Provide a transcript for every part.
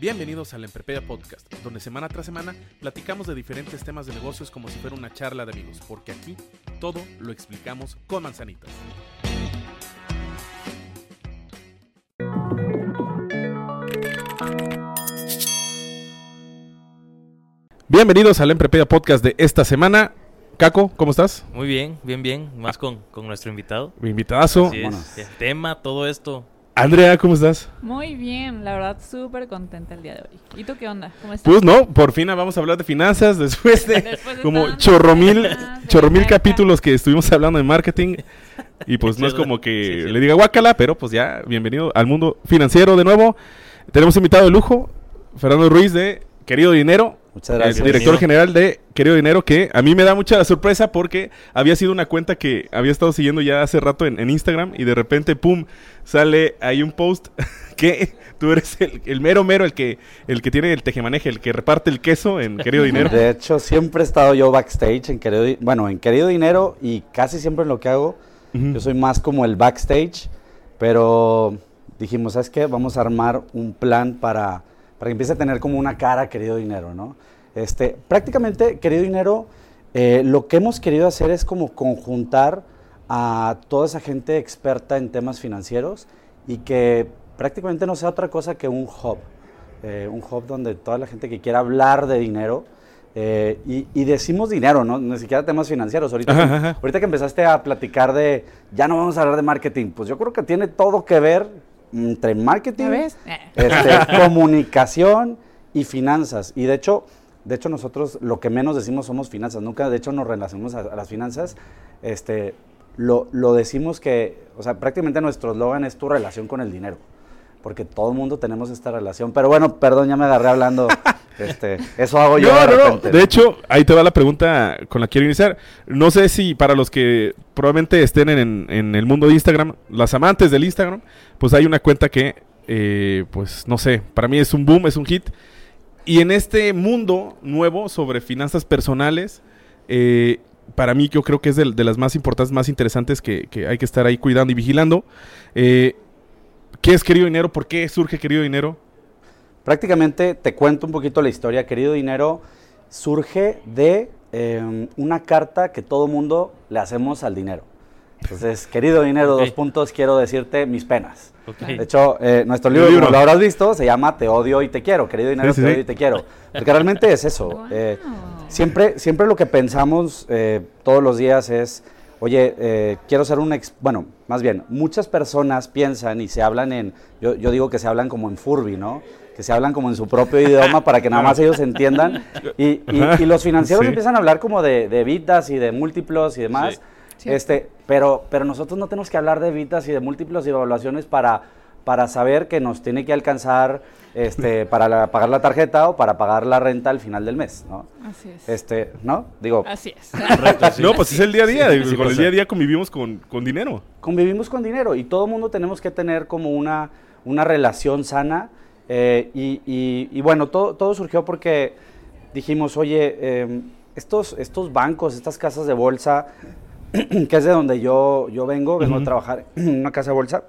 Bienvenidos al Emprepedia Podcast, donde semana tras semana platicamos de diferentes temas de negocios como si fuera una charla de amigos, porque aquí todo lo explicamos con manzanitas. Bienvenidos al Emprepedia Podcast de esta semana. Caco, ¿cómo estás? Muy bien, bien, bien. Más con, con nuestro invitado. Mi invitadazo. Así es. El tema, todo esto. Andrea, ¿cómo estás? Muy bien, la verdad súper contenta el día de hoy. ¿Y tú qué onda? ¿Cómo estás? Pues no, por fin vamos a hablar de finanzas después de Después de como chorromil, chorromil capítulos que estuvimos hablando de marketing. Y pues no es como que Sí, sí. le diga guácala, pero pues ya, bienvenido al mundo financiero de nuevo. Tenemos invitado de lujo, Fernando Ruiz de Querido Dinero. Muchas gracias. El director general de Querido Dinero, que a mí me da mucha sorpresa porque había sido una cuenta que había estado siguiendo ya hace rato en, en Instagram y de repente, pum, sale ahí un post que tú eres el, el mero mero, el que, el que tiene el tejemaneje, el que reparte el queso en Querido Dinero. De hecho, siempre he estado yo backstage en Querido, bueno, en Querido Dinero y casi siempre en lo que hago, Ujú. yo soy más como el backstage, pero dijimos, ¿sabes qué? Vamos a armar un plan para, para que empiece a tener como una cara Querido Dinero, ¿no? Este, prácticamente, Querido Dinero, eh, lo que hemos querido hacer es como conjuntar a toda esa gente experta en temas financieros y que prácticamente no sea otra cosa que un hub. eh, un hub donde toda la gente que quiera hablar de dinero, eh, y, y decimos dinero, ¿no? Ni siquiera temas financieros. Ahorita, Ajá, que, ajá. ahorita que empezaste a platicar de, ya no vamos a hablar de marketing, pues yo creo que tiene todo que ver entre marketing, este, comunicación y finanzas. Y de hecho, de hecho nosotros lo que menos decimos somos finanzas. Nunca, de hecho, nos relacionamos a, a las finanzas. Este, lo, lo decimos que, o sea, prácticamente nuestro eslogan es tu relación con el dinero. Porque todo el mundo tenemos esta relación. Pero bueno, perdón, ya me agarré hablando. este, eso hago yo. No, de no, no. repente. De hecho, ahí te va la pregunta con la que quiero iniciar. No sé si para los que probablemente estén en, en el mundo de Instagram, las amantes del Instagram, pues hay una cuenta que, eh, pues no sé, para mí es un boom, es un hit. Y en este mundo nuevo sobre finanzas personales, eh, para mí yo creo que es de, de las más importantes, más interesantes que, que hay que estar ahí cuidando y vigilando. Eh, ¿Qué es Querido Dinero? ¿Por qué surge Querido Dinero? Prácticamente te cuento un poquito la historia. Querido dinero, surge de eh, una carta que todo mundo le hacemos al dinero. Entonces, querido dinero, Ok. dos puntos, quiero decirte mis penas. Ok. De hecho, eh, nuestro libro, libro. como lo habrás visto, se llama Te odio y te quiero. Querido dinero, Sí, sí, te sí. odio y te quiero. Porque realmente es eso. Wow. Eh, siempre, siempre lo que pensamos eh, todos los días es, oye, eh, quiero ser un... ex bueno, más bien, muchas personas piensan y se hablan en... Yo, yo digo que se hablan como en Furby, ¿no? Que se hablan como en su propio idioma para que nada más ellos entiendan. Y, y- Ajá. y los financieros Sí. empiezan a hablar como de, de vidas y de múltiplos y demás. Sí. Este, pero, pero nosotros no tenemos que hablar de vidas y de múltiplos y evaluaciones para, para saber que nos tiene que alcanzar este, para la- pagar la tarjeta o para pagar la renta al final del mes, ¿no? Así es. Este, ¿no? Digo, Así es. No, pues es el día a día. Sí, digo, sí con el día a día convivimos con, con dinero. convivimos con dinero y todo mundo tenemos que tener como una, una relación sana. Eh, y, y- y bueno, todo, todo surgió porque dijimos, oye, eh, estos, estos bancos, estas casas de bolsa, que es de donde yo, yo vengo, vengo Ujú. a trabajar en una casa de bolsa.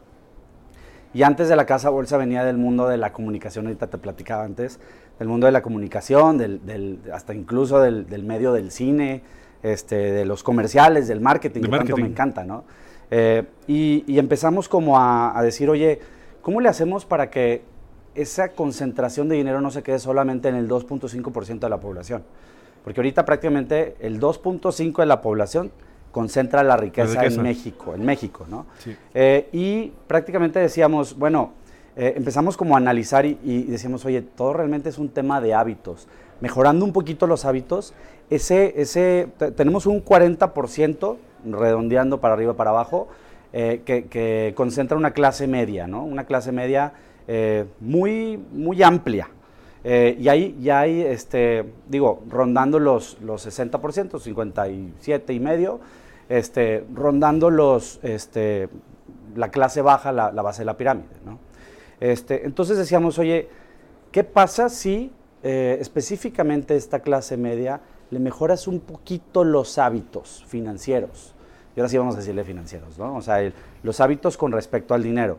Y antes de la casa bolsa venía del mundo de la comunicación, ahorita te platicaba antes, del mundo de la comunicación, del, del- hasta incluso del, del medio del cine, este, de los comerciales, del marketing, De que tanto marketing. me encanta, ¿no? Eh, y, y empezamos como a, a decir, oye, ¿cómo le hacemos para que esa concentración de dinero no se quede solamente en el 2.5% de la población? Porque ahorita prácticamente el 2.5% de la población concentra la riqueza, riqueza. en México, en México, ¿no? Sí. Eh, y prácticamente decíamos, bueno, eh, empezamos como a analizar y, y decíamos, oye, todo realmente es un tema de hábitos. Mejorando un poquito los hábitos, ese, ese, te- tenemos un 40% redondeando para arriba para abajo, eh, que, que concentra una clase media, ¿no? Una clase media eh, muy, muy amplia. Eh, y ahí ya hay, este, digo, rondando los, los 60%, 57 y medio, este, rondando los, este, la clase baja, la, la base de la pirámide. ¿no? Este, entonces decíamos, oye, ¿qué pasa si eh, específicamente esta clase media le mejoras un poquito los hábitos financieros? Y ahora sí vamos a decirle financieros, ¿no? O sea, el- los hábitos con respecto al dinero.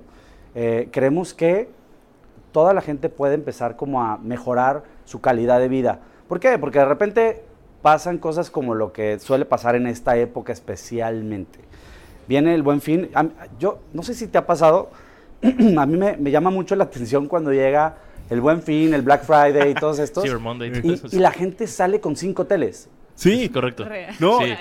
Eh, creemos que toda la gente puede empezar como a mejorar su calidad de vida. ¿Por qué? Porque de repente pasan cosas como lo que suele pasar en esta época especialmente. Viene el buen fin. Yo no sé si te ha pasado, a mí me, me llama mucho la atención cuando llega el buen fin, el Black Friday y todos estos. Monday. y la gente sale con cinco teles. Sí, Correcto. Real. No, Sí.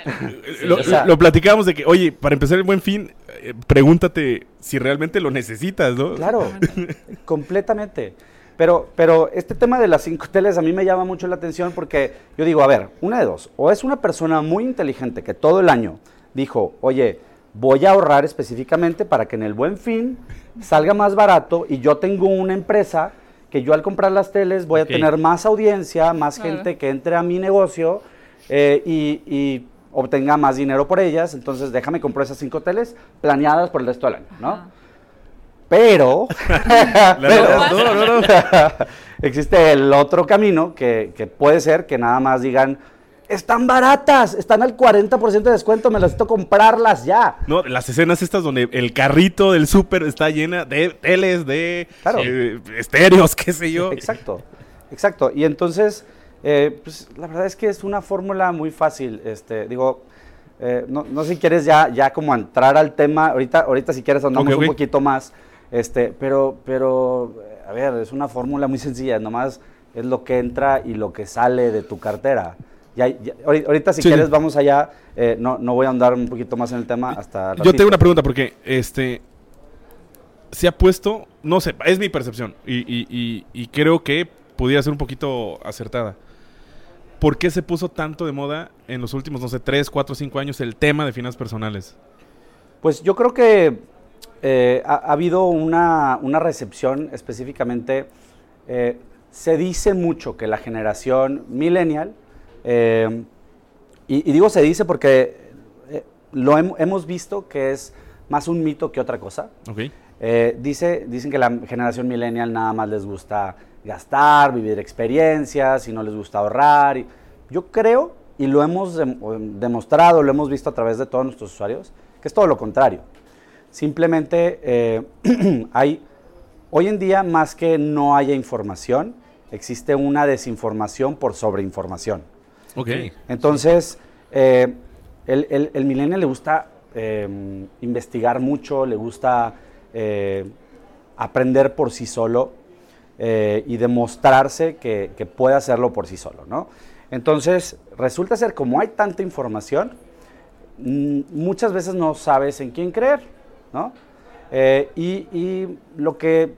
lo, o sea- lo platicábamos de que, oye, para empezar el buen fin, eh, pregúntate si realmente lo necesitas, ¿no? Claro, completamente. Pero, pero este tema de las cinco teles a mí me llama mucho la atención porque yo digo, a ver, una de dos, o es una persona muy inteligente que todo el año dijo, oye, voy a ahorrar específicamente para que en el buen fin salga más barato y yo tengo una empresa que yo al comprar las teles voy a tener más audiencia, más Claro. gente que entre a mi negocio eh, y, y obtenga más dinero por ellas, entonces déjame comprar esas cinco teles planeadas por el resto del año, ¿no? Ajá. Pero, La pero- verdad, no, no, no. existe el otro camino que, que puede ser que nada más digan, están baratas, están al 40% de descuento, me las necesito comprarlas ya. No, las escenas estas donde el carrito del súper está llena de teles, de Claro. eh, estéreos, qué sé yo. Exacto, exacto. Y entonces, eh, pues la verdad es que es una fórmula muy fácil. Este, digo, eh, no, no sé si quieres ya, ya como entrar al tema, ahorita, ahorita si quieres andamos un poquito más, este, pero, pero, eh, a ver, es una fórmula muy sencilla, nomás es lo que entra y lo que sale de tu cartera. Ya, ya- ahori- ahorita si Sí, quieres vamos allá, eh, no, no voy a andar un poquito más en el tema hasta... Yo ratito. tengo una pregunta porque este se ha puesto, no sé, es mi percepción y, y- y- y creo que pudiera ser un poquito acertada. ¿Por qué se puso tanto de moda en los últimos, no sé, 3, 4, 5 años el tema de finanzas personales? Pues yo creo que eh, ha, ha habido una, una recepción específicamente. eh, se dice mucho que la generación millennial, eh, y, y digo se dice porque lo hem- hemos visto que es más un mito que otra cosa. Ok. Eh, dice, dicen que la generación millennial nada más les gusta gastar, vivir experiencias y no les gusta ahorrar. y- yo creo, y lo hemos em, demostrado, lo hemos visto a través de todos nuestros usuarios, que es todo lo contrario. Simplemente eh, hay, hoy en día, más que no haya información, existe una desinformación por sobreinformación. Ok. Entonces, eh, el, el, el millennial le gusta eh, investigar mucho, le gusta eh, aprender por sí solo eh, y demostrarse que, puede hacerlo por sí solo, ¿no? Entonces, resulta ser como hay tanta información, mm, muchas veces no sabes en quién creer, ¿no? Eh, y, lo que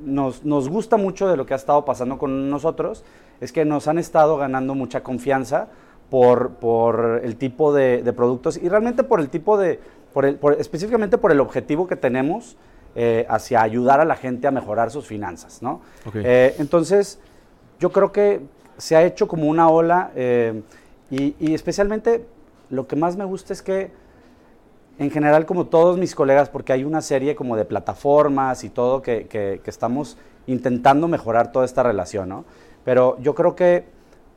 nos, nos gusta mucho de lo que ha estado pasando con nosotros es que nos han estado ganando mucha confianza por, por el tipo de, productos y realmente por el tipo de, por- específicamente por el objetivo que tenemos eh, hacia ayudar a la gente a mejorar sus finanzas, ¿no? Eh, entonces, yo creo que se ha hecho como una ola eh, y, y especialmente lo que más me gusta es que en general como todos mis colegas, porque hay una serie como de plataformas y todo que, que- que estamos intentando mejorar toda esta relación, ¿no? Pero yo creo que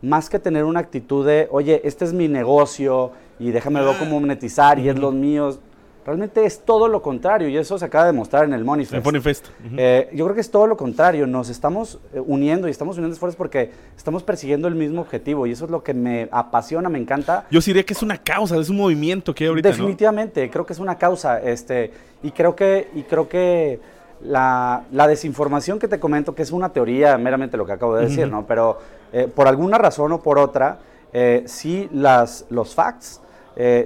más que tener una actitud de, oye, este es mi negocio y déjame ver cómo monetizar y es los míos, realmente es todo lo contrario y eso se acaba de demostrar en el Money Fest. fest. Ujú. Eh, yo creo que es todo lo contrario, nos estamos eh, uniendo y estamos uniendo esfuerzos porque estamos persiguiendo el mismo objetivo y eso es lo que me apasiona, me encanta. Yo sí diría que es una causa, es un movimiento que hay ahorita, ¿no? Definitivamente, creo que es una causa, este, y creo que, y creo que la, la desinformación que te comento, que es una teoría meramente lo que acabo de decir, ¿no? Pero eh, por alguna razón o por otra, eh, sí las, los facts,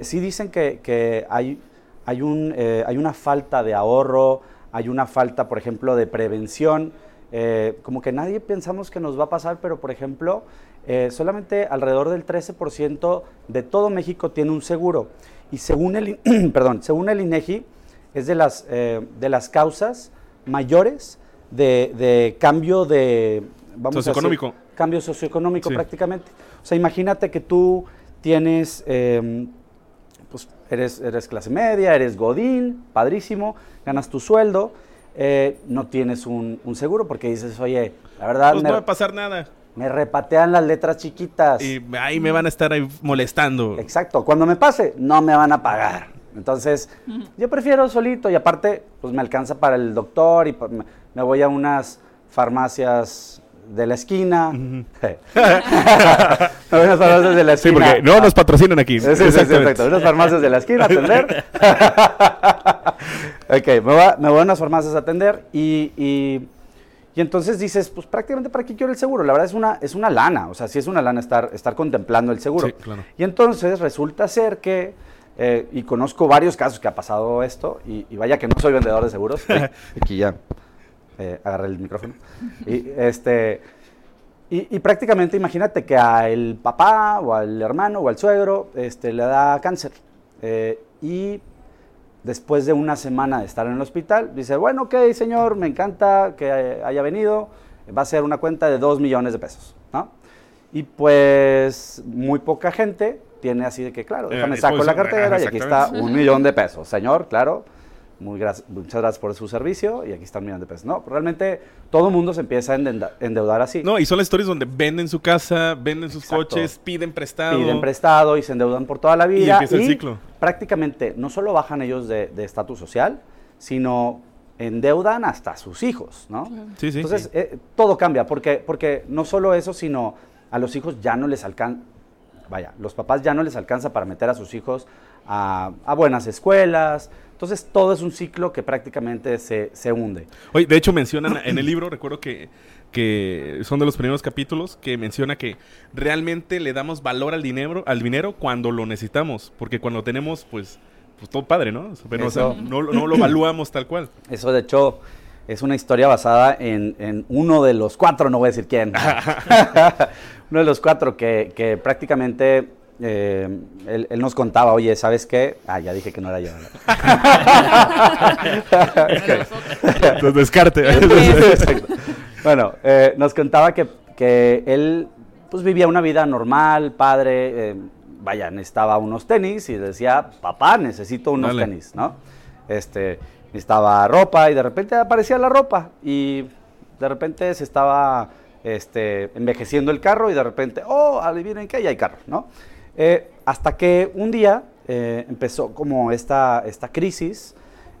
sí dicen que, que hay, hay, un, eh, hay una falta de ahorro, hay una falta, por ejemplo, de prevención. eh, como que nadie pensamos que nos va a pasar, pero por ejemplo, eh, solamente alrededor del 13% de todo México tiene un seguro. y según el, perdón, según el INEGI, es de las, eh, de las causas mayores de, de cambio de... Vamos a decir, Socioeconómico. cambio socioeconómico Sí. prácticamente. O sea, imagínate que tú tienes, pues eres, eres clase media, eres godín, padrísimo, ganas tu sueldo, eh, no tienes un, un seguro porque dices, oye, la verdad Pues me, no va a pasar nada. me repatean las letras chiquitas. Y ahí me van a estar ahí molestando. Exacto, cuando me pase, no me van a pagar. Entonces, yo prefiero solito y aparte, pues me alcanza para el doctor y me voy a unas farmacias de la esquina. me voy a unas farmacias de la Sí, esquina. porque no nos patrocinan aquí. Sí, sí, sí, sí, exacto. Unas farmacias de la esquina atender. ok, me voy, a, me voy a unas farmacias a atender y, y, y entonces dices, pues prácticamente para qué quiero el seguro. La verdad es una, es una lana, o sea, sí es una lana estar, estar contemplando el seguro. Sí, claro. Y entonces resulta ser que, eh, y conozco varios casos que ha pasado esto, y, y vaya que no soy vendedor de seguros. Aquí ya eh, agarré el micrófono. Y, este, y, y prácticamente imagínate que al papá o al hermano o al suegro este, le da cáncer. eh, y después de una semana de estar en el hospital, dice, bueno, ok, señor, me encanta que eh, haya venido, va a ser una cuenta de 2 millones de pesos, ¿no? Y pues muy poca gente tiene así de que, claro, Eh, déjame saco la disposición, cartera y aquí está un millón de pesos. Señor, claro, muy gracias, muchas gracias por su servicio y aquí está un millón de pesos. No, realmente todo el mundo se empieza a endeudar así. No, y son las historias donde venden su casa, venden sus Exacto. coches, piden prestado. piden prestado y se endeudan por toda la vida. empieza el ciclo. Prácticamente no solo bajan ellos de estatus social, sino endeudan hasta sus hijos, ¿no? Sí, sí. Entonces, eh, todo cambia, porque, porque no solo eso, sino a los hijos ya no les alcanza, vaya, los papás ya no les alcanza para meter a sus hijos a, a buenas escuelas. Entonces, todo es un ciclo que prácticamente se, se hunde. Oye, de hecho mencionan en el libro, recuerdo que, que son de los primeros capítulos, que menciona que realmente le damos valor al dinero, al dinero cuando lo necesitamos, porque cuando tenemos, pues, pues todo padre, ¿no? Pero o sea, Eso. no, lo- no lo evaluamos tal cual. Eso, de hecho, es una historia basada en, en uno de los cuatro, no voy a decir quién. uno de los cuatro que, que prácticamente eh, él, él nos contaba, oye, ¿sabes qué? Ah, ya dije que no era yo. Entonces, descarte. Bueno, eh, nos contaba que, que él pues vivía una vida normal, padre, eh, vaya, necesitaba unos tenis y decía, papá, necesito unos Dale. tenis, ¿no? Este, necesitaba ropa y de repente aparecía la ropa y de repente se estaba este, envejeciendo el carro y de repente, oh, adivinen qué, ya hay carro, ¿no? Eh, hasta que un día eh, empezó como esta, esta crisis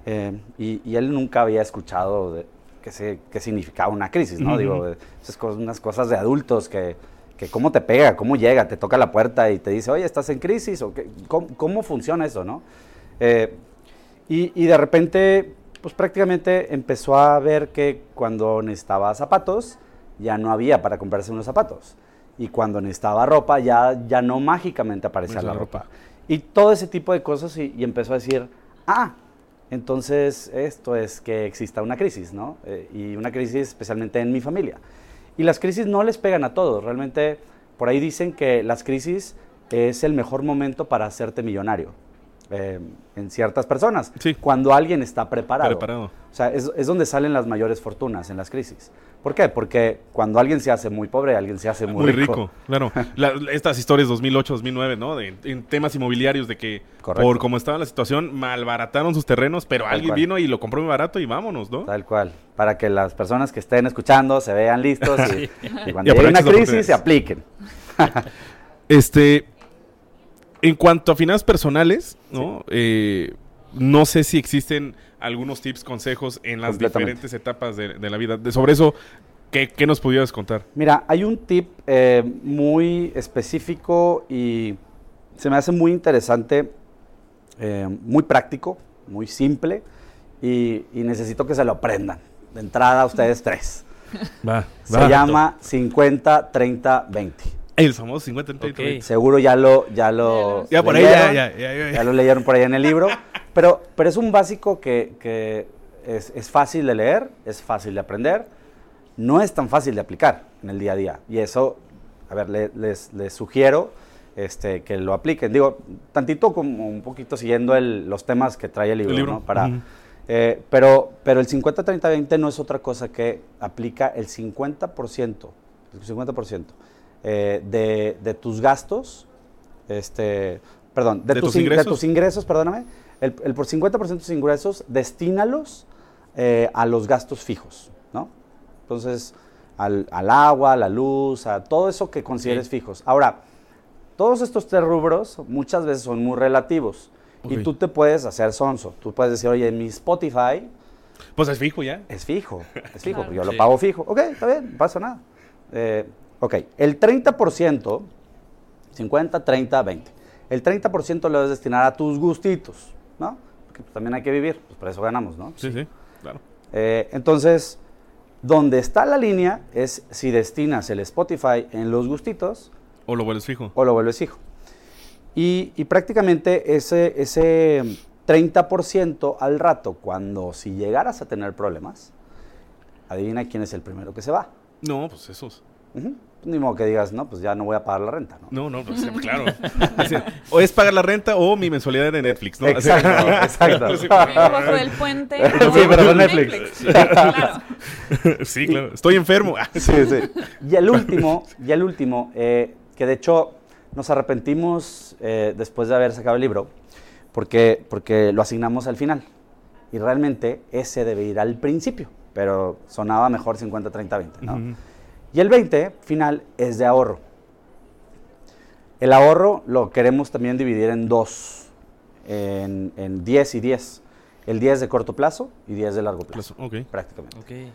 eh, y, y él nunca había escuchado de, se- qué significaba una crisis, ¿no? Digo, esas cosas, unas cosas de adultos que, que cómo te pega, cómo llega, te toca la puerta y te dice, oye, ¿estás en crisis? ¿O qué? ¿Cómo, cómo funciona eso, no? Y, y de repente, pues prácticamente empezó a ver que cuando necesitaba zapatos, ya no había para comprarse unos zapatos. Y cuando necesitaba ropa, ya, ya no mágicamente aparecía Pues la la ropa. ropa. Y todo ese tipo de cosas y, y empezó a decir, ah, entonces esto es que exista una crisis, ¿no? Eh, y una crisis especialmente en mi familia. Y las crisis no les pegan a todos, realmente por ahí dicen que las crisis es el mejor momento para hacerte millonario eh, en ciertas personas, Sí. cuando alguien está preparado. Preparado. O sea, es, es donde salen las mayores fortunas en las crisis. ¿Por qué? Porque cuando alguien se hace muy pobre, alguien se hace muy, Muy rico, claro. La- estas historias 2008, 2009, ¿no? De, en temas inmobiliarios de que Correcto. por cómo estaba la situación malbarataron sus terrenos, pero Tal alguien cual. vino y lo compró muy barato y vámonos, ¿no? Tal cual. Para que las personas que estén escuchando se vean listos y, y cuando Y llegue una crisis se apliquen. Este, en cuanto a finanzas personales, ¿no? Eh, no sé si existen algunos tips, consejos en las diferentes etapas de, de la vida. De- sobre eso, ¿qué, qué nos pudieras contar? Mira, hay un tip eh, muy específico y se me hace muy interesante, eh, muy práctico, muy simple y, y necesito que se lo aprendan. De entrada, ustedes tres. Va, Se llama 50, 30, 20. El famoso 50 30, Ok. 20. Seguro ya lo, ya lo Ya por ahí, ya, leyeron, ya, ya, ya. ya lo leyeron por ahí en el libro. Pero, pero es un básico que, que es, es fácil de leer, es fácil de aprender, no es tan fácil de aplicar en el día a día. Y eso, a ver, le- les, les sugiero este, que lo apliquen. Digo, tantito como un poquito siguiendo el- los temas que trae el libro, El libro, ¿no? Para, eh, pero, pero el 50-30-20 no es otra cosa que aplica el 50%, el 50% eh, de, de tus gastos, este, perdón, de, ¿De tus, tus in- de ingresos? tus ingresos, perdóname, el, el por 50% de tus ingresos, destínalos eh, a los gastos fijos, ¿no? Entonces, al, al agua, a la luz, a todo eso que consideres fijos. Ahora, todos estos tres rubros muchas veces son muy relativos. Y tú te puedes hacer sonso. Tú puedes decir, oye, mi Spotify Pues es fijo ya. es fijo. Es fijo, Claro. yo lo pago fijo. Ok, está bien, no pasa nada. Eh, ok, el 30%, 50, 30, 20. El 30% lo debes destinar a tus gustitos, ¿no? Porque pues, también hay que vivir, pues por eso ganamos, ¿no? Sí, sí, claro. Eh, entonces, donde está la línea es si destinas el Spotify en los gustitos O lo vuelves fijo. o lo vuelves fijo. Y, y prácticamente ese, ese 30% al rato, cuando si llegaras a tener problemas, adivina quién es el primero que se va. No, pues esos. Ni modo que digas, no, pues ya no voy a pagar la renta, ¿no? No, no, pues, claro. Así, o es pagar la renta o mi mensualidad de Netflix, ¿no? Exacto, exacto. Sí, Vivo bajo del puente. Sí, pero con Netflix. Claro. sí, claro. Estoy enfermo. Sí, sí. Y el último, y el último, eh, que de hecho nos arrepentimos eh, después de haber sacado el libro, porque, porque lo asignamos al final. Y realmente ese debe ir al principio, pero sonaba mejor 50, 30, 20, ¿no? Y el 20 final es de ahorro. El ahorro lo queremos también dividir en dos, en, en 10 y 10. El 10 de corto plazo y 10 de largo plazo, Ok. prácticamente. Ok.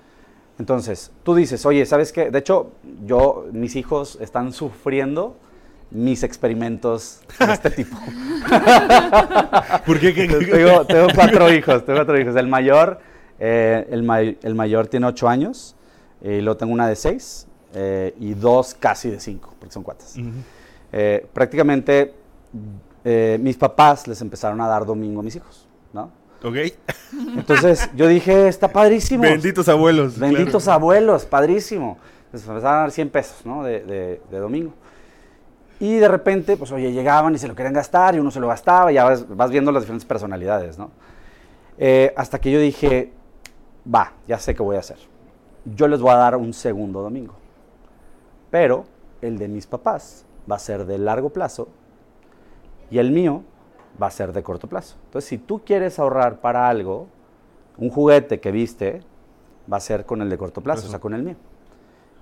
Entonces, tú dices, oye, ¿sabes qué? De hecho, yo, mis hijos están sufriendo mis experimentos de este tipo. ¿Por qué? ¿Qué- qué- tengo, tengo cuatro hijos, tengo cuatro hijos. El mayor, eh, el, may- el mayor tiene ocho años, y luego tengo una de seis, eh, y dos casi de cinco, porque son cuatas. Eh, prácticamente, eh, mis papás les empezaron a dar domingo a mis hijos, ¿no? Ok. Entonces, yo dije, está padrísimo. Benditos abuelos. Benditos claro. abuelos, padrísimo. Les empezaron a dar 100 pesos, ¿no? De, de- de domingo. Y de repente, pues, oye, llegaban y se lo querían gastar y uno se lo gastaba y ya vas, vas viendo las diferentes personalidades, ¿no? Eh, hasta que yo dije, va, ya sé qué voy a hacer. Yo les voy a dar un segundo domingo. Pero el de mis papás va a ser de largo plazo y el mío va a ser de corto plazo. Entonces, si tú quieres ahorrar para algo, un juguete que viste va a ser con el de corto plazo, o sea, con el mío.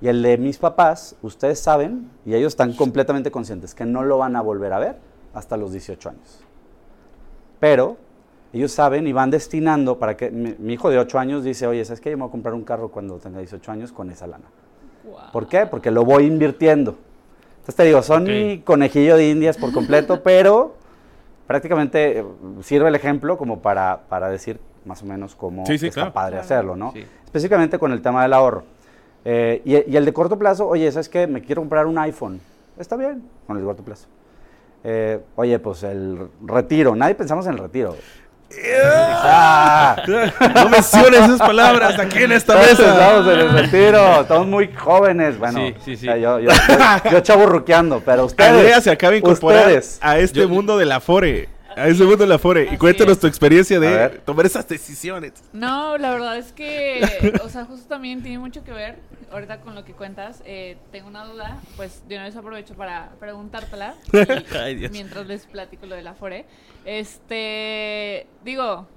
Y el de mis papás, ustedes saben, y ellos están completamente conscientes, que no lo van a volver a ver hasta los 18 años. Pero ellos saben y van destinando para que mi, mi hijo de 8 años dice, oye, ¿sabes qué? Yo me voy a comprar un carro cuando tenga 18 años con esa lana. ¿Por qué? Porque lo voy invirtiendo. Entonces te digo, son mi conejillo de indias por completo, pero prácticamente eh, sirve el ejemplo como para, para decir más o menos cómo Sí, sí, está claro. padre hacerlo, ¿no? Sí. Específicamente con el tema del ahorro. Eh, y, y el de corto plazo, oye, ¿sabes qué? Me quiero comprar un iPhone. Está bien, con el de corto plazo. Eh, oye, pues el retiro. Nadie pensamos en el retiro. Ah, No menciones esas palabras aquí en esta todos mesa. Estamos en el retiro, estamos muy jóvenes. Bueno, Sí, sí, sí. o sea, yo, yo, yo, yo chaburruqueando, pero ustedes. Andrea se acaba de incorporar ustedes. a este Yo- mundo del Afore. A ese mundo del Afore. Y cuéntanos es. tu experiencia de tomar esas decisiones. No, la verdad es que, o sea, justo también tiene mucho que ver, ahorita con lo que cuentas, eh, tengo una duda, pues de una vez aprovecho para preguntártela, Ay, Dios. mientras les platico lo de la Fore. Este, digo,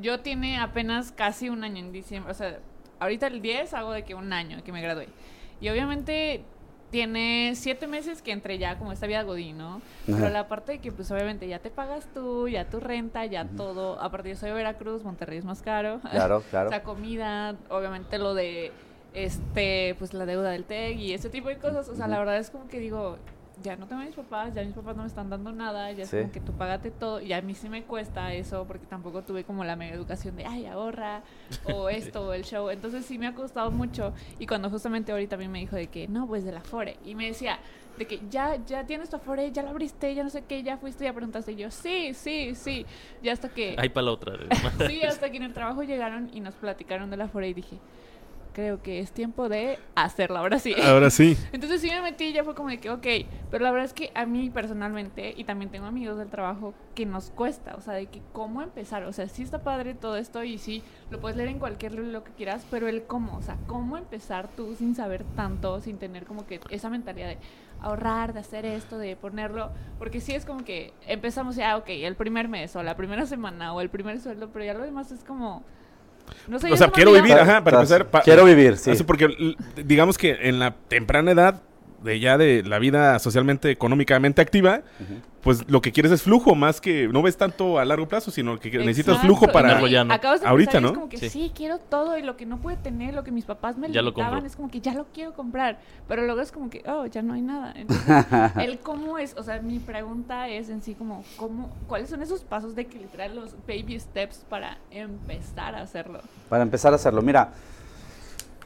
yo tiene apenas casi un año en diciembre, o sea, ahorita el 10 hago de que un año que me gradué. Y obviamente tiene siete meses que entré ya como esta vida godín, ¿no? Pero Ajá. la parte de que pues obviamente ya te pagas tú, ya tu renta, ya todo. Aparte yo soy de Veracruz, Monterrey es más caro. Claro, claro. o sea, comida, obviamente lo de este, pues la deuda del TEG y ese tipo de cosas. O sea, la verdad es como que digo, ya no tengo a mis papás, ya mis papás no me están dando nada, ya es Sí. como que tú pagate todo. Y a mí sí me cuesta eso porque tampoco tuve como la mega educación de, ay, ahorra, o esto, o el show. Entonces sí me ha costado mucho. Y cuando justamente ahorita también me dijo de que, no, pues de la Fore. Y me decía, de que ya, ya tienes tu Afore, ya la abriste, ya no sé qué, ya fuiste, ya preguntaste. Y yo, sí, sí, sí. Ya hasta que... Ahí para la otra. Sí, hasta que en el trabajo llegaron y nos platicaron de la Afore y dije, creo que es tiempo de hacerlo, ahora sí. Ahora sí. Entonces sí me metí y ya fue como de que, ok, pero la verdad es que a mí personalmente, y también tengo amigos del trabajo, que nos cuesta, o sea, de que cómo empezar, o sea, sí está padre todo esto y sí, lo puedes leer en cualquier libro lo que quieras, pero el cómo, o sea, cómo empezar tú sin saber tanto, sin tener como que esa mentalidad de ahorrar, de hacer esto, de ponerlo, porque sí es como que empezamos ya, ok, el primer mes o la primera semana o el primer sueldo, pero ya lo demás es como... No sé, O sea, quiero vivir, ajá, para empezar. pa- quiero vivir, sí. Así porque digamos que en la temprana edad de ya de la vida socialmente, económicamente activa, pues lo que quieres es flujo, más que no ves tanto a largo plazo, sino que necesitas flujo para... Tenerlo ya, ¿no? Acabas de Ahorita, ¿no? Es como que Sí. sí. quiero todo y lo que no pude tener, lo que mis papás me Ya lo limitaban, compro. es como que ya lo quiero comprar. Pero luego es como que, oh, ya no hay nada. Entonces, el cómo es, o sea, mi pregunta es en sí como, ¿cómo, ¿cuáles son esos pasos de que literal los baby steps para empezar a hacerlo? Para empezar a hacerlo, mira,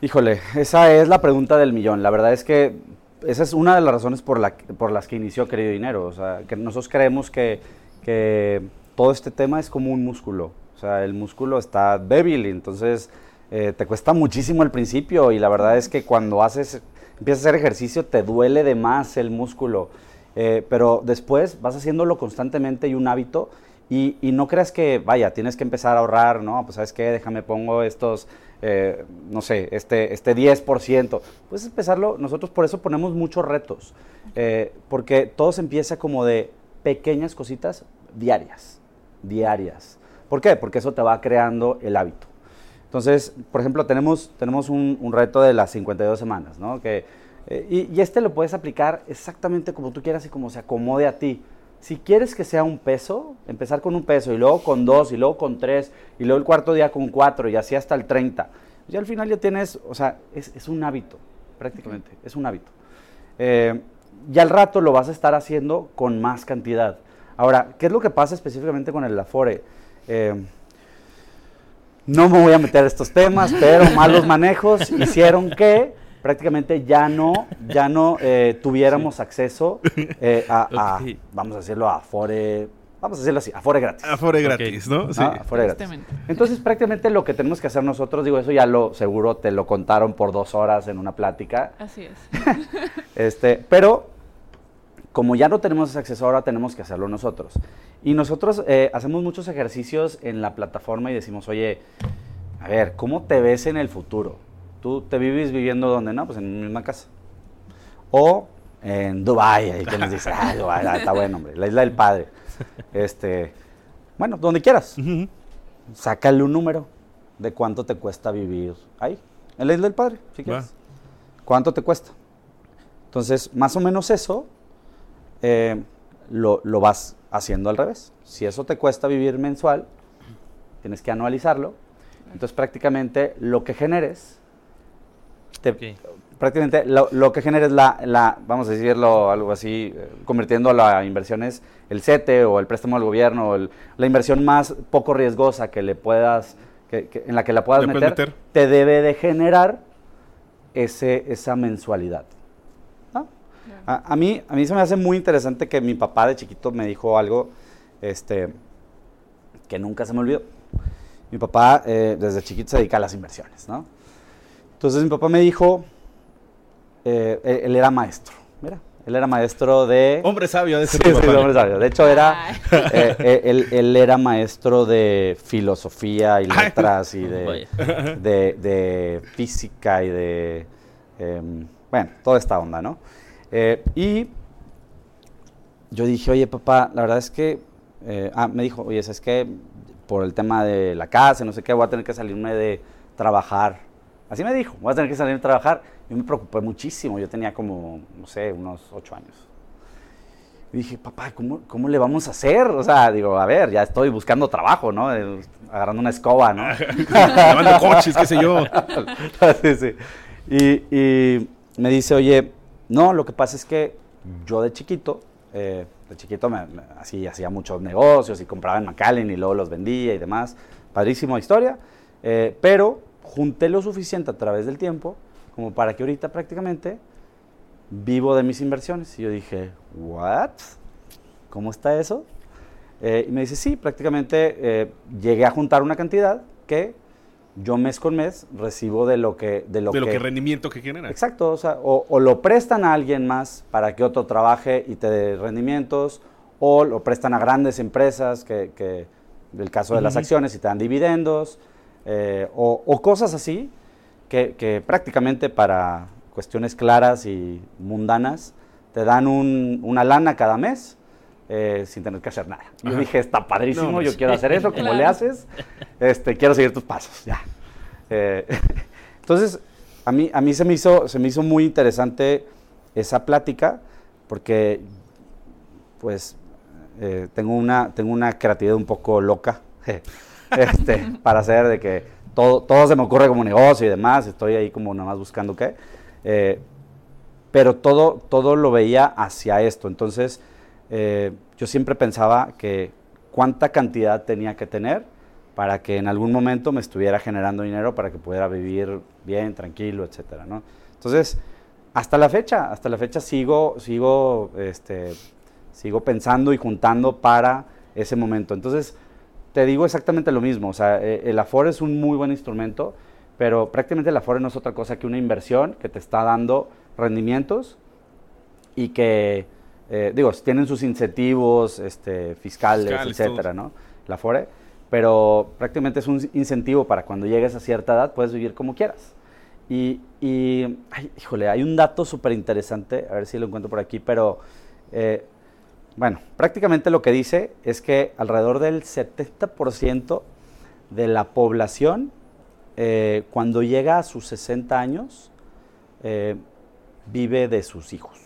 híjole, esa es la pregunta del millón. La verdad es que esa es una de las razones por, la, por las que inició Querido Dinero. O sea, que nosotros creemos que, que todo este tema es como un músculo. O sea, el músculo está débil entonces eh, te cuesta muchísimo al principio y la verdad es que cuando haces, empiezas a hacer ejercicio te duele de más el músculo. Eh, pero después vas haciéndolo constantemente y un hábito y, y no creas que, vaya, tienes que empezar a ahorrar, ¿no? Pues sabes qué, déjame pongo estos, eh, no sé, este, este 10%. Puedes empezarlo, nosotros por eso ponemos muchos retos, eh, porque todo se empieza como de pequeñas cositas diarias, diarias. ¿Por qué? Porque eso te va creando el hábito. Entonces, por ejemplo, tenemos, tenemos un, un reto de las 52 semanas, ¿no? Que, eh, y, y este lo puedes aplicar exactamente como tú quieras y como se acomode a ti. Si quieres que sea un peso, empezar con un peso y luego con dos y luego con tres y luego el cuarto día con cuatro y así hasta el 30. Ya al final ya tienes, o sea, es, es un hábito, prácticamente, es un hábito. Eh, y al rato lo vas a estar haciendo con más cantidad. Ahora, ¿qué es lo que pasa específicamente con el Afore? Eh, no me voy a meter a estos temas, pero malos manejos hicieron que prácticamente ya no, ya no eh, tuviéramos acceso eh, a, vamos a decirlo, a Afore, vamos a decirlo así, Afore gratis. Afore gratis, ¿no? Sí. ¿no? Afore gratis. Entonces, prácticamente lo que tenemos que hacer nosotros, digo, eso ya lo seguro te lo contaron por dos horas en una plática, Así es. este, pero como ya no tenemos ese acceso, ahora tenemos que hacerlo nosotros. Y nosotros eh, hacemos muchos ejercicios en la plataforma y decimos, oye, a ver, ¿cómo te ves en el futuro? ¿Tú te vives viviendo dónde? No, pues en mi misma casa. O en Dubái, ahí que nos dice, ah, Dubái, ah, está bueno, hombre, la isla del padre. Este, bueno, donde quieras. Ujú. Sácale un número de cuánto te cuesta vivir ahí, en la isla del padre, si quieres. ¿Cuánto te cuesta? Entonces, más o menos eso eh, lo, lo vas haciendo al revés. Si eso te cuesta vivir mensual, tienes que anualizarlo. Entonces, prácticamente lo que generes, te- Ok. prácticamente lo, lo que generes la, la, vamos a decirlo algo así, eh, convirtiendo la inversión es el CETE o el préstamo al gobierno, o el- la inversión más poco riesgosa que le puedas, que- que- en la que la puedas meter, meter. te debe de generar ese, esa mensualidad. ¿no? A, a mí, a mí se me hace muy interesante que mi papá de chiquito me dijo algo este, que nunca se me olvidó. Mi papá eh, desde chiquito se dedica a las inversiones, ¿no? Entonces mi papá me dijo, eh, él, él era maestro, mira, él era maestro de... Hombre sabio de Sí, ese sí, hombre sabio. De hecho, era, eh, eh, él, él era maestro de filosofía y Ay. letras y de, de, de física y de, em, bueno, toda esta onda, ¿no? Eh, y yo dije, oye, papá, la verdad es que, eh, ah, me dijo, oye, es que por el tema de la casa, no sé qué, voy a tener que salirme de trabajar. Así me dijo, voy a tener que salir de trabajar. Yo me preocupé muchísimo, yo tenía como, no sé, unos ocho años. Y dije, papá, ¿cómo, ¿cómo le vamos a hacer? O sea, digo, a ver, ya estoy buscando trabajo, ¿no? Eh, Agarrando una escoba, ¿no? Lavando coches, qué sé yo. sí, sí. Y, y me dice, oye, no, lo que pasa es que yo de chiquito, eh, de chiquito me, me- así hacía muchos negocios y compraba en McAllen y luego los vendía y demás. Padrísima historia. eh, pero junté lo suficiente a través del tiempo como para que ahorita prácticamente vivo de mis inversiones. Y yo dije, ¿what? ¿Cómo está eso? Eh, y me dice, sí, prácticamente eh, llegué a juntar una cantidad que yo mes con mes recibo de lo que... De lo, de lo que, rendimiento que genera. Exacto, o, sea, o, o lo prestan a alguien más para que otro trabaje y te dé rendimientos, o lo prestan a grandes empresas, que, que el caso de las acciones, y te dan dividendos, eh, o, o cosas así, que, que prácticamente para cuestiones claras y mundanas, te dan un- una lana cada mes eh, sin tener que hacer nada. Yo Ajá. dije, está padrísimo, No, yo sí. quiero hacer eso, como le haces, este, quiero seguir tus pasos, ya. Eh, entonces, a mí, a mí se, me hizo, se me hizo muy interesante esa plática, porque, pues, eh, tengo, una, tengo una creatividad un poco loca, este, para hacer de que todo, todo se me ocurre como negocio y demás, estoy ahí como nada más buscando qué. Eh, pero todo, todo lo veía hacia esto. Entonces, eh, yo siempre pensaba que cuánta cantidad tenía que tener para que en algún momento me estuviera generando dinero para que pudiera vivir bien, tranquilo, etcétera, ¿no? Entonces, hasta la fecha, hasta la fecha sigo, sigo, este, sigo pensando y juntando para ese momento. Entonces, te digo exactamente lo mismo. O sea, eh, el Afore es un muy buen instrumento, pero prácticamente el Afore no es otra cosa que una inversión que te está dando rendimientos y que, eh, digo, tienen sus incentivos este, fiscales, Fiscales, etcétera. ¿no? La Afore, pero prácticamente es un incentivo para cuando llegues a cierta edad puedes vivir como quieras. Y, y, ay, híjole, hay un dato súper interesante, a ver si lo encuentro por aquí, pero eh, bueno, prácticamente lo que dice es que alrededor del 70% de la población, eh, cuando llega a sus 60 años, eh, vive de sus hijos.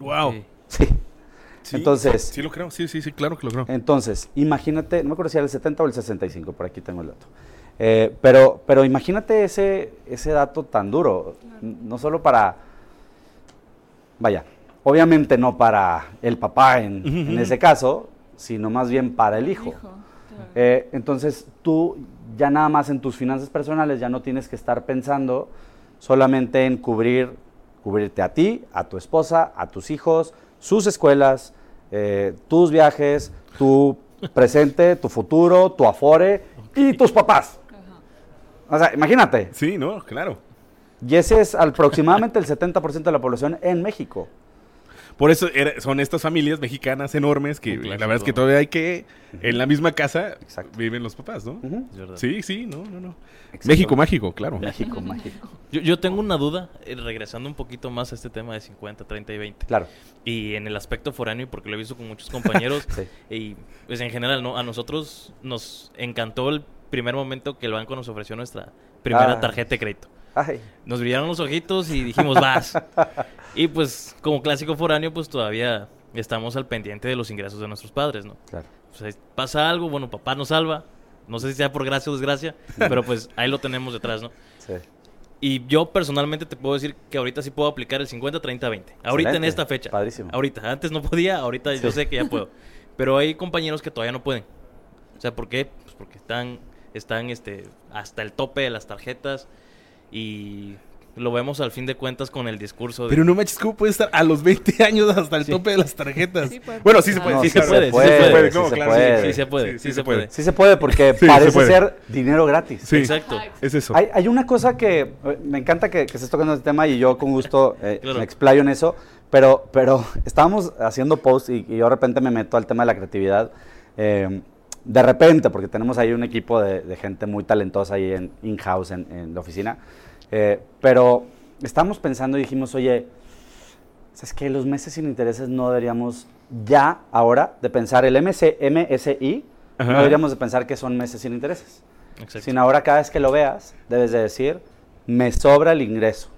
Wow. Sí. Sí. Sí, Entonces- Sí, lo creo. Sí, sí, sí, claro que lo creo. Entonces, imagínate, no me acuerdo si era el 70 o el 65, por aquí tengo el dato. Eh, pero, pero imagínate ese, ese dato tan duro, no solo para, vaya, obviamente no para el papá en, ese caso, sino más bien para el hijo. Hijo, claro. Eh, entonces tú ya nada más en tus finanzas personales ya no tienes que estar pensando solamente en cubrir, cubrirte a ti, a tu esposa, a tus hijos, sus escuelas, eh, tus viajes, tu presente, tu futuro, tu afore y tus papás. O sea, imagínate. Sí, no, claro. Y ese es aproximadamente el 70% de la población en México. Por eso era- son estas familias mexicanas enormes que la verdad es que todavía hay que, en la misma casa Exacto. viven los papás, ¿no? Sí, sí, no, no, no. Exacto. México mágico, claro. México, mágico. Yo, yo tengo una duda, eh, regresando un poquito más a este tema de 50, 30 y 20. Claro. Y en el aspecto foráneo, y porque lo he visto con muchos compañeros, Sí. y pues en general, ¿no? A nosotros nos encantó el primer momento que el banco nos ofreció nuestra primera Ah. tarjeta de crédito. Ay, Nos brillaron los ojitos y dijimos, vas. y pues, como clásico foráneo, pues todavía estamos al pendiente de los ingresos de nuestros padres, ¿no? claro. O sea, pasa algo, bueno, papá nos salva. No sé si sea por gracia o desgracia, pero pues ahí lo tenemos detrás, ¿no? Sí. Y yo personalmente te puedo decir que ahorita sí puedo aplicar el 50, 30, 20. Ahorita en esta fecha. padrísimo. Ahorita. Antes no podía, ahorita yo sé que ya puedo. Pero hay compañeros que todavía no pueden. O sea, ¿por qué? Pues porque están, están este, hasta el tope de las tarjetas y lo vemos al fin de cuentas con el discurso de... Pero no manches, ¿cómo puede estar a los 20 años hasta el tope de las tarjetas? Sí puede bueno, sí se puede. Sí, se puede, sí se puede, sí se puede. Sí se puede, porque Sí, se parece puede. ser dinero gratis. Sí. Exacto. Es eso. Hay, hay una cosa que eh, me encanta que, que estés tocando este tema y yo con gusto eh, Claro. me explayo en eso, pero, pero estábamos haciendo posts y, y yo de repente me meto al tema de la creatividad. eh, de repente, porque tenemos ahí un equipo de, de gente muy talentosa ahí en in-house, en, en la oficina. eh, pero estábamos pensando y dijimos, oye, ¿sabes qué? Los meses sin intereses no deberíamos ya, ahora, de pensar el MC, MSI, Ajá. no deberíamos de pensar que son meses sin intereses. Exacto. Sino ahora cada vez que lo veas, debes de decir, me sobra el ingreso.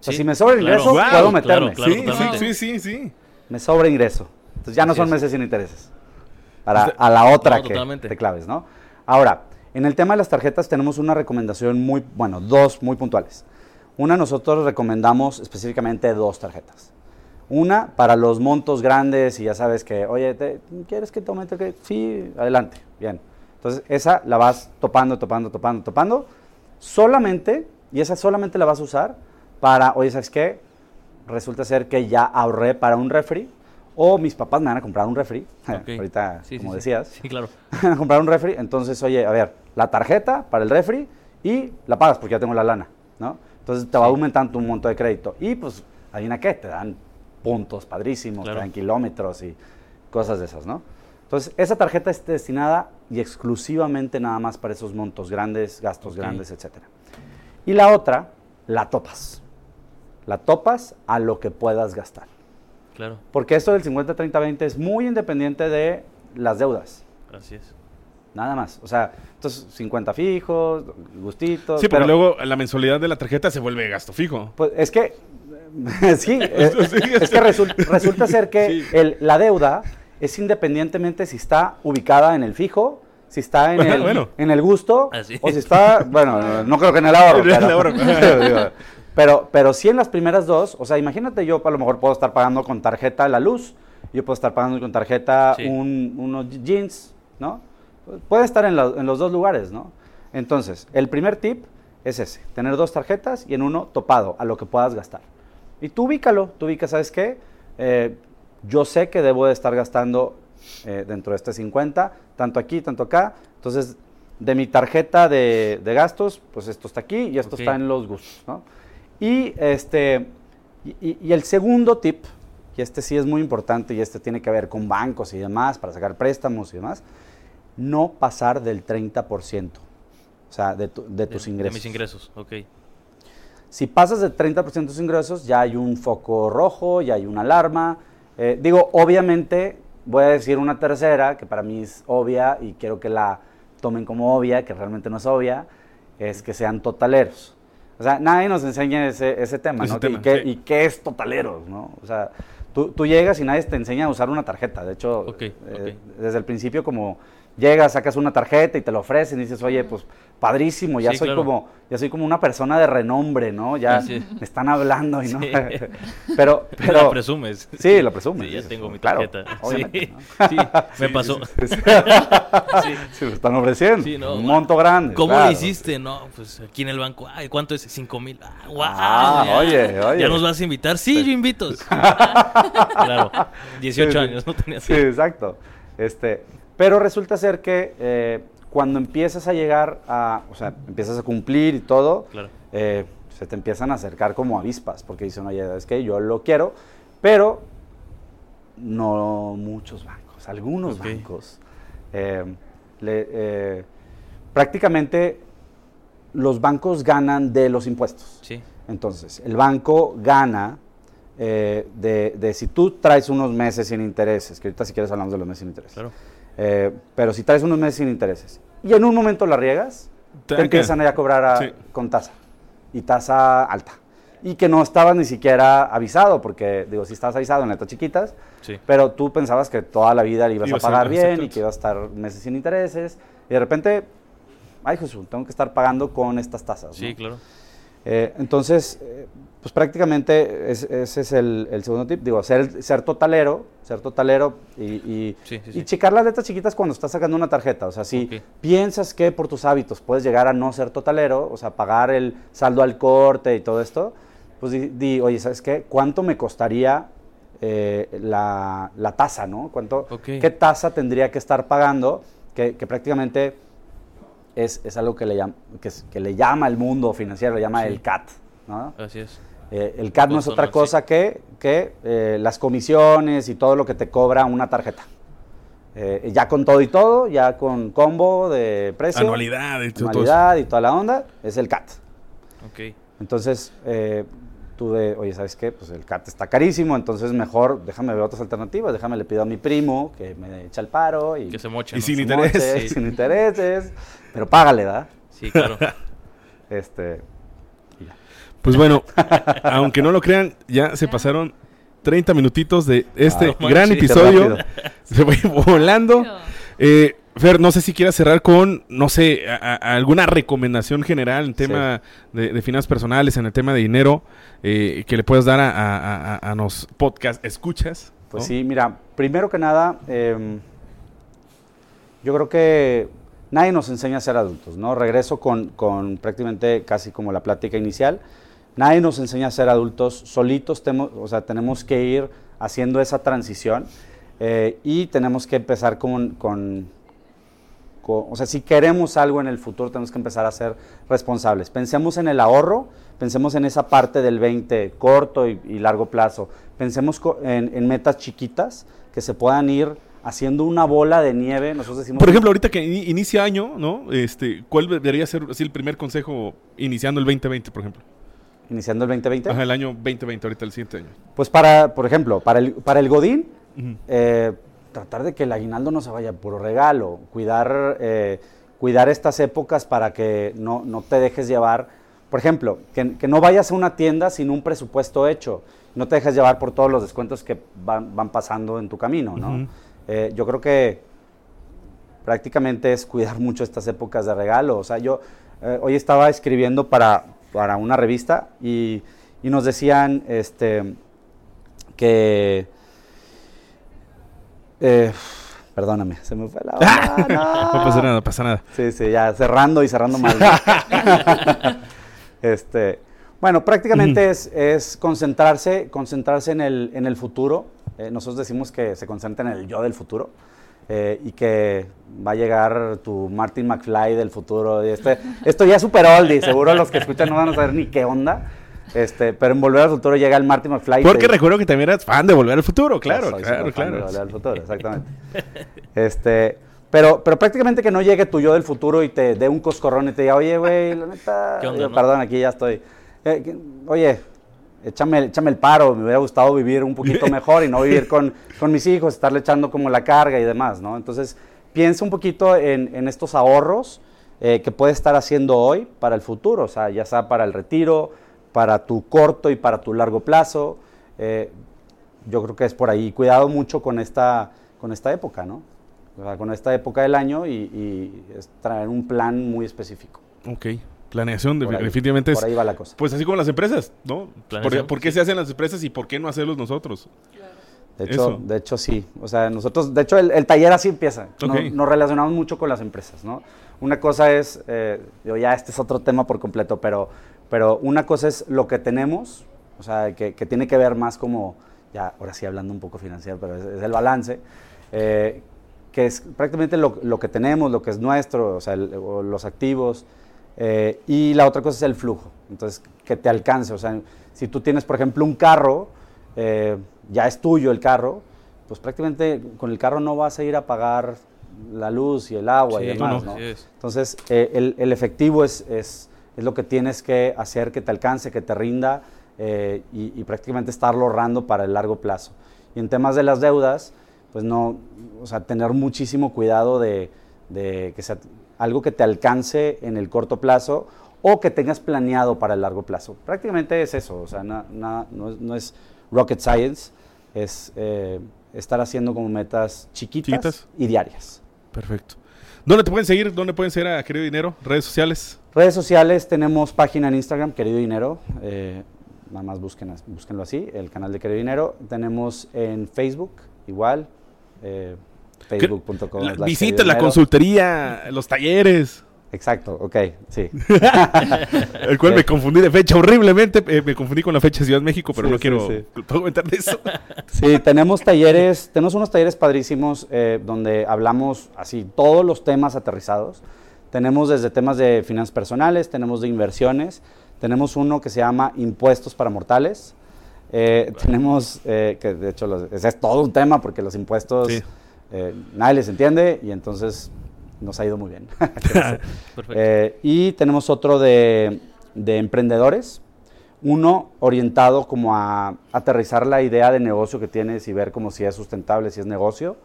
O sea, Sí, si me sobra el claro. ingreso, puedo claro, meterme. claro, sí, totalmente. sí, sí, sí, sí. Me sobra ingreso. Entonces ya no Así son es. meses sin intereses. Para Usted- a la otra No, que totalmente. te claves, ¿no? Ahora, en el tema de las tarjetas tenemos una recomendación muy, bueno, dos muy puntuales. Una, nosotros recomendamos específicamente dos tarjetas. Una para los montos grandes y ya sabes que, oye, te- ¿quieres que te aumente? el crédito? Sí, adelante, bien. Entonces, esa la vas topando, topando, topando, topando. Solamente, y esa solamente la vas a usar para, oye, ¿sabes qué? Resulta ser que ya ahorré para un refri o mis papás me van a comprar un refri, ahorita, Sí, como sí. decías, Sí, claro. me van a comprar un refri, entonces, oye, a ver, la tarjeta para el refri y la pagas porque ya tengo la lana, ¿no? Entonces te va aumentando tu monto de crédito. Y pues, adivina qué, te dan puntos padrísimos, Claro. te dan kilómetros y cosas de esas, ¿no? Entonces, esa tarjeta es destinada y exclusivamente nada más para esos montos grandes, gastos grandes, etcétera. Y la otra, la topas. La topas a lo que puedas gastar. Claro. Porque esto del 50-30-20 es muy independiente de las deudas. Así es. Nada más. O sea, entonces 50 fijos, gustitos. Sí, pero, luego la mensualidad de la tarjeta se vuelve gasto fijo. Pues es que. sí, es, es que resul- resulta ser que Sí. el- la deuda es independientemente si está ubicada en el fijo, si está en, Bueno, el, bueno. en el gusto, Así. o si está. Bueno, no creo que en el ahorro. En el pero, ahorro. Pero, pero sí en las primeras dos, o sea, imagínate yo a lo mejor puedo estar pagando con tarjeta la luz, yo puedo estar pagando con tarjeta Sí. un- unos jeans, ¿no? Puede estar en, la- en los dos lugares, ¿no? Entonces, el primer tip es ese, tener dos tarjetas y en uno topado a lo que puedas gastar. Y tú ubícalo, tú ubicas, ¿sabes qué? Eh, yo sé que debo de estar gastando eh, dentro de este 50, tanto aquí, tanto acá. Entonces, de mi tarjeta de, de gastos, pues esto está aquí y esto Ok. está en los gustos, ¿no? Y, este, y, el segundo tip, y este sí es muy importante y este tiene que ver con bancos y demás, para sacar préstamos y demás, no pasar del 30%, o sea, de, tu- de tus De- ingresos. De mis ingresos, ok. Si pasas del 30% de tus ingresos, ya hay un foco rojo, ya hay una alarma. Eh, digo, obviamente, voy a decir una tercera, que para mí es obvia y quiero que la tomen como obvia, que realmente no es obvia, es que sean totaleros. O sea, nadie nos enseña ese, ese tema, Ese ¿no? tema, ¿Y, qué, sí. y qué es totaleros, no? O sea, tú, tú llegas y nadie te enseña a usar una tarjeta. De hecho, eh, desde el principio como llegas, sacas una tarjeta y te la ofrecen y dices, oye, pues padrísimo, ya Sí, soy claro. como ya soy como una persona de renombre, ¿no? Ya me están hablando y no. Sí. pero, La pero presumes. Sí, lo presumes. Sí, ya tengo mi claro, tarjeta. obviamente, sí, ¿no? sí, me pasó. Sí. Sí, lo están ofreciendo. Sí, no, un monto grande. ¿Cómo claro. lo hiciste? No, pues aquí en el banco. Ay, ¿cuánto es? Cinco mil. Ah, guau, Ah, ya. oye, oye. ¿Ya nos vas a invitar? Sí, yo invito. claro. 18 Sí, sí. años, no tenía Sí, exacto. Este, pero resulta ser que eh, cuando empiezas a llegar a, o sea, empiezas a cumplir y todo, Claro. eh, se te empiezan a acercar como avispas, porque dicen, oye, es que yo lo quiero, pero no muchos bancos, algunos bancos. eh, le- prácticamente los bancos ganan de los impuestos. Sí. Entonces, el banco gana eh, de, de si tú traes unos meses sin intereses, que ahorita si quieres hablamos de los meses sin intereses, Claro. Eh, pero si traes unos meses sin intereses y en un momento la riegas, Te te, empiezan a cobrar a- Sí. con tasa y tasa alta. Y que no estabas ni siquiera avisado, porque digo, si estabas avisado en letras chiquitas, Sí. pero tú pensabas que toda la vida le ibas Ibas a a- pagar bien y que ibas a estar meses sin intereses, y de repente, ay Jesús, tengo que estar pagando con estas tasas. Sí, ¿no? claro. Eh, entonces, eh, pues prácticamente es- ese es el, el segundo tip, digo, ser, ser totalero, ser totalero y, y- Sí, sí, y sí. checar las letras chiquitas cuando estás sacando una tarjeta. O sea, si piensas que por tus hábitos puedes llegar a no ser totalero, o sea, pagar el saldo al corte y todo esto, pues di, di, oye, ¿sabes qué? ¿Cuánto me costaría eh, la, la tasa, no? ¿Cuánto. ¿Qué tasa tendría que estar pagando? Que, que prácticamente es, es algo que le, llama, que, le llama el mundo financiero, le llama Sí. el CAT, ¿no? Así es. Eh, el CAT no es otra ¿no? cosa que, que eh, las comisiones y todo lo que te cobra una tarjeta. Eh, ya con todo y todo, ya con combo de precio, Anualidad y todo, todo eso. anualidad y toda la onda, es el CAT. Ok. Entonces, eh, tú de, oye, ¿sabes qué? Pues el CAT está carísimo, entonces mejor déjame ver otras alternativas, déjame le pido a mi primo que me echa el paro y, Que se mocha. Y ¿no? sin se interés. moche, Sí. sin intereses, pero págale, ¿verdad? Sí, claro. Este, Pues bueno, aunque no lo crean, ya se pasaron 30 minutitos de este Ah, gran episodio. Se fue volando. Eh, Fer, no sé si quieras cerrar con, no sé, a- a- alguna recomendación general en tema de, de finanzas personales, en el tema de dinero, eh, que le puedas dar a, a, los podcast escuchas. Pues ¿no? sí, mira, primero que nada, em, yo creo que nadie nos enseña a ser adultos, ¿no? Regreso con, con prácticamente casi como la plática inicial. Nadie nos enseña a ser adultos solitos, temo- o sea, tenemos que ir haciendo esa transición eh, y tenemos que empezar con, con- o sea, si queremos algo en el futuro, tenemos que empezar a ser responsables. Pensemos en el ahorro, pensemos en esa parte del 20 corto y, y largo plazo. Pensemos en, en metas chiquitas que se puedan ir haciendo una bola de nieve. Nosotros decimos, Por ejemplo, ahorita que ini- inicia año, ¿no? Este, ¿Cuál debería ser así el primer consejo iniciando el 2020, por ejemplo? iniciando el 2020. Ajá, el año 2020, ahorita el siguiente año. Pues para, por ejemplo, para el, para el Godín, eh, tratar de que el aguinaldo no se vaya por regalo, cuidar, eh, cuidar estas épocas para que no, no te dejes llevar. Por ejemplo, que, que no vayas a una tienda sin un presupuesto hecho, no te dejes llevar por todos los descuentos que van, van pasando en tu camino, ¿no? Eh, yo creo que prácticamente es cuidar mucho estas épocas de regalo. O sea, yo eh, hoy estaba escribiendo para, para una revista y, y nos decían este, que... eh, perdóname, se me fue la onda, No pasa nada, no pasa nada. Sí, sí, ya cerrando y cerrando mal. este, bueno, prácticamente es, es concentrarse, concentrarse en el, en el futuro. Eh, nosotros decimos que se concentra en el yo del futuro eh, y que va a llegar tu Martin McFly del futuro. Y este, esto ya es super oldie, seguro los que escuchan no van a saber ni qué onda. Este, pero en Volver al Futuro llega el Martin McFly. Porque te- recuerdo que también eras fan de Volver al Futuro, claro, claro, superfan de claro. Volver al futuro, exactamente. este, pero, pero prácticamente que no llegue tu yo del futuro y te dé un coscorrón y te diga, oye, güey, la neta, ¿Qué onda, yo, no? perdón, aquí ya estoy. Eh, que- oye, échame, échame el paro, me hubiera gustado vivir un poquito mejor y no vivir con, con mis hijos, estarle echando como la carga y demás, ¿no? Entonces, piensa un poquito en, en estos ahorros eh, que puedes estar haciendo hoy para el futuro, o sea, ya sea para el retiro, para tu corto y para tu largo plazo. Eh, yo creo que es por ahí. Cuidado mucho con esta, con esta época, ¿no? O sea, con esta época del año y, y es traer un plan muy específico. Ok, planeación Por ahí- definitivamente es... Por ahí va la cosa. Pues así como las empresas, ¿no? ¿Por, Planeación, por qué sí. se hacen las empresas y por qué no hacerlos nosotros? De hecho, eso. de hecho sí. O sea, nosotros, de hecho, el, el taller así empieza. No- Ok. Nos, relacionamos mucho con las empresas, ¿no? Una cosa es, eh, digo, ya este es otro tema por completo, pero, pero una cosa es lo que tenemos, o sea, que, que tiene que ver más como, ya, ahora sí hablando un poco financiero, pero es, es el balance, eh, que es prácticamente lo, lo que tenemos, lo que es nuestro, o sea, el- o los activos, eh, y la otra cosa es el flujo, entonces, que te alcance, o sea, si tú tienes, por ejemplo, un carro, eh, ya es tuyo el carro, pues prácticamente con el carro no vas a ir a pagar la luz y el agua y Sí, demás, no, ¿no? Entonces, eh, el, el efectivo es, es, es lo que tienes que hacer que te alcance, que te rinda eh, y, y prácticamente estarlo ahorrando para el largo plazo. Y en temas de las deudas, pues no, o sea, tener muchísimo cuidado de, de que sea algo que te alcance en el corto plazo o que tengas planeado para el largo plazo. Prácticamente es eso, o sea, na- na- no, es, no es rocket science, es eh, estar haciendo como metas chiquitas, Chiquitas. y diarias. Perfecto. ¿Dónde te pueden seguir? ¿Dónde pueden seguir a Querido Dinero? ¿Redes sociales? Redes sociales, tenemos página en Instagram, Querido Dinero. eh, nada más busquen, búsquenlo así, el canal de Querido Dinero. Tenemos en Facebook, igual, eh, facebook.com. La- Querido la consultoría, los talleres. Exacto, ok, sí. El cual me confundí de fecha horriblemente. eh, me confundí con la fecha de Ciudad de México, pero Sí, no quiero sí. ¿puedo comentar de eso. Sí, tenemos talleres, tenemos unos talleres padrísimos eh, donde hablamos así todos los temas aterrizados. Tenemos desde temas de finanzas personales, tenemos de inversiones, tenemos uno que se llama impuestos para mortales. Eh, tenemos, eh, que de hecho los- ese es todo un tema porque los impuestos Sí. eh, nadie les entiende y entonces nos ha ido muy bien. Perfecto. Eh, y tenemos otro de, de emprendedores, uno orientado como a aterrizar la idea de negocio que tienes y ver como si es sustentable, si es negocio.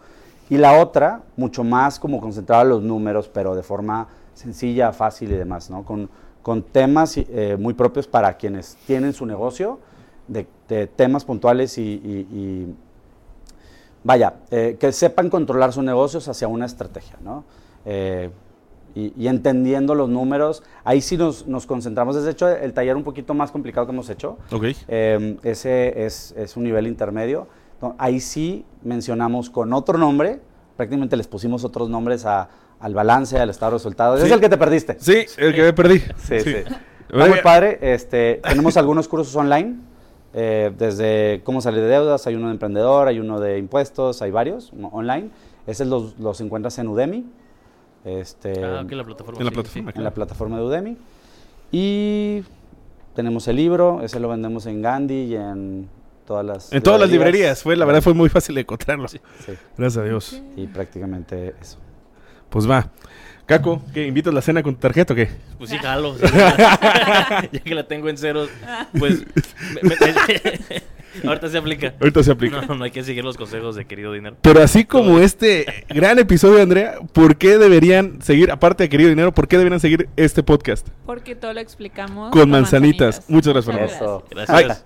Y la otra, mucho más como concentrada en los números, pero de forma sencilla, fácil y demás, ¿no? Con, con temas eh, muy propios para quienes tienen su negocio, de, de temas puntuales y, y- y vaya, eh, que sepan controlar sus negocios hacia una estrategia, ¿no? Eh, y, y entendiendo los números, ahí sí nos, nos concentramos. Es de hecho el taller un poquito más complicado que hemos hecho. Ok. Eh, ese es, es un nivel intermedio. Ahí sí mencionamos con otro nombre, prácticamente les pusimos otros nombres a- al balance, al estado de resultados. Sí. Es el que te perdiste. Sí, el que me perdí. Sí, sí. Está muy padre. Este, tenemos algunos cursos online. eh, desde cómo salir de deudas, hay uno de emprendedor, hay uno de impuestos, hay varios online. Esos los, los encuentras en Udemy. Este, Ah, que la plataforma. En la sí, plataforma, sí. en la plataforma de Udemy. Y tenemos el libro, ese lo vendemos en Gandhi y en todas las En todas las librerías. Fue, la verdad fue muy fácil de encontrarlo. Sí, Gracias a Dios. y prácticamente eso. Pues va. Caco, ¿qué? ¿Invitas la cena con tu tarjeta o qué? Pues sí, jalo. sí. ya que la tengo en ceros, pues. me- me- ahorita se aplica. Ahorita se aplica. No, no hay que seguir los consejos de querido dinero. Pero así como este gran episodio, Andrea, ¿por qué deberían seguir, aparte de Querido Dinero, por qué deberían seguir este podcast? Porque todo lo explicamos Con manzanitas. Muchas gracias, Eso. Gracias.